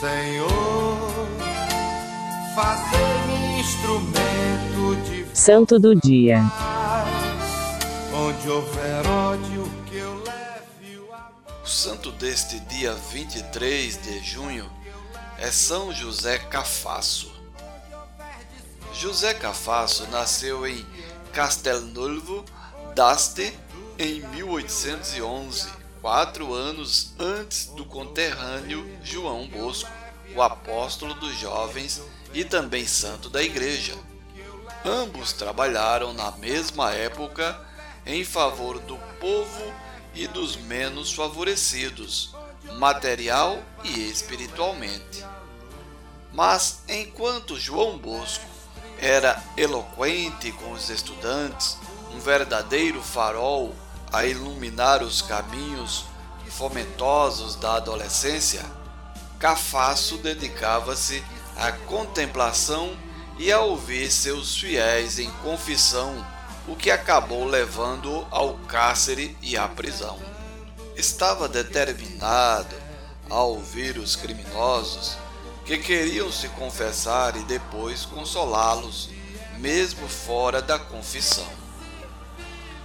Senhor, fazer instrumento de Santo do dia. Onde houver ódio que eu leve o amor. O santo deste dia 23 de junho é São José Cafasso. José Cafasso nasceu em Castelnuovo d'Asti em 1811 quatro anos antes do conterrâneo João Bosco, o apóstolo dos jovens e também santo da igreja. Ambos trabalharam na mesma época em favor do povo e dos menos favorecidos, material e espiritualmente. Mas enquanto João Bosco era eloquente com os estudantes, um verdadeiro farol a iluminar os caminhos fomentosos da adolescência, Cafasso dedicava-se à contemplação e a ouvir seus fiéis em confissão, o que acabou levando ao cárcere e à prisão. Estava determinado a ouvir os criminosos que queriam se confessar e depois consolá-los, mesmo fora da confissão.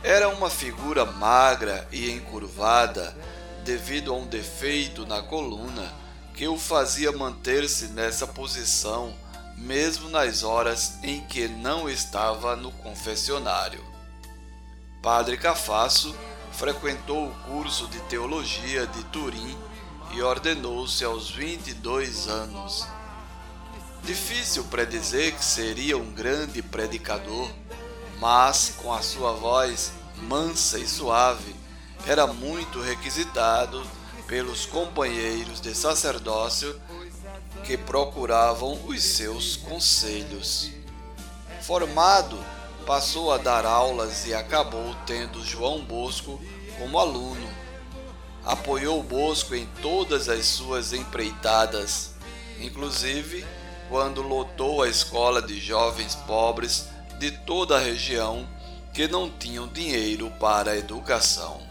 Era uma figura magra e encurvada devido a um defeito na coluna que o fazia manter-se nessa posição mesmo nas horas em que não estava no confessionário. Padre Cafasso frequentou o curso de teologia de Turim e ordenou-se aos 22 anos. Difícil predizer que seria um grande predicador, mas com a sua voz mansa e suave, era muito requisitado pelos companheiros de sacerdócio que procuravam os seus conselhos. Formado, passou a dar aulas e acabou tendo João Bosco como aluno. Apoiou Bosco em todas as suas empreitadas, inclusive quando lotou a escola de jovens pobres de toda a região que não tinham dinheiro para a educação.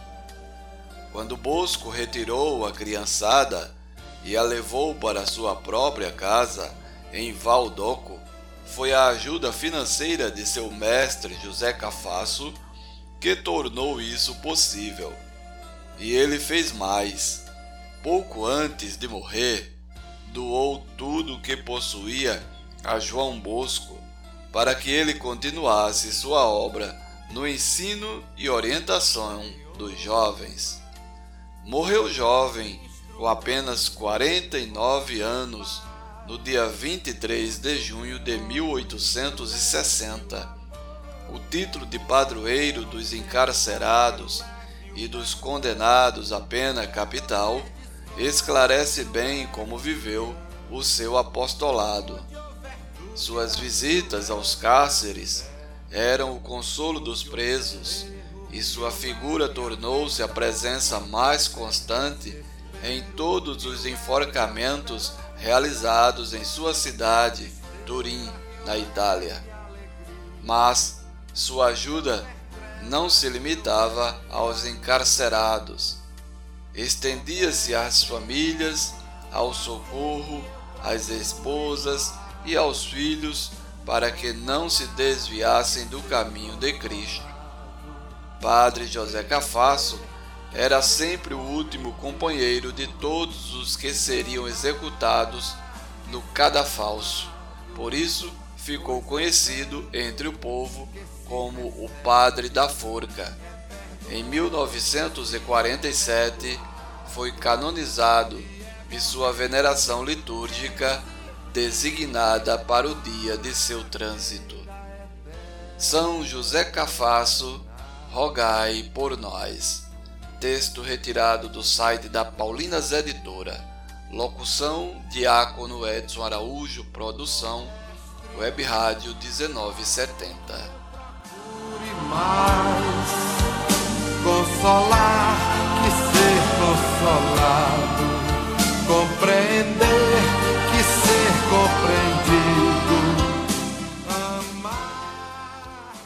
Quando Bosco retirou a criançada, e a levou para sua própria casa em Valdoco, foi a ajuda financeira de seu mestre José Cafasso que tornou isso possível. E ele fez mais. Pouco antes de morrer, doou tudo o que possuía a João Bosco para que ele continuasse sua obra no ensino e orientação dos jovens. Morreu jovem com apenas 49 anos, no dia 23 de junho de 1860. O título de padroeiro dos encarcerados e dos condenados à pena capital esclarece bem como viveu o seu apostolado. Suas visitas aos cárceres eram o consolo dos presos e sua figura tornou-se a presença mais constante em todos os enforcamentos realizados em sua cidade, Turim, na Itália. Mas sua ajuda não se limitava aos encarcerados. Estendia-se às famílias, ao socorro, às esposas e aos filhos para que não se desviassem do caminho de Cristo. Padre José Cafasso era sempre o último companheiro de todos os que seriam executados no cadafalso. Por isso, ficou conhecido entre o povo como o Padre da Forca. Em 1947, foi canonizado e sua veneração litúrgica designada para o dia de seu trânsito. São José Cafasso, rogai por nós. Texto retirado do site da Paulinas Editora. Locução: Diácono Edson Araújo. Produção: Web Rádio 1970. mais consolar que ser consolado,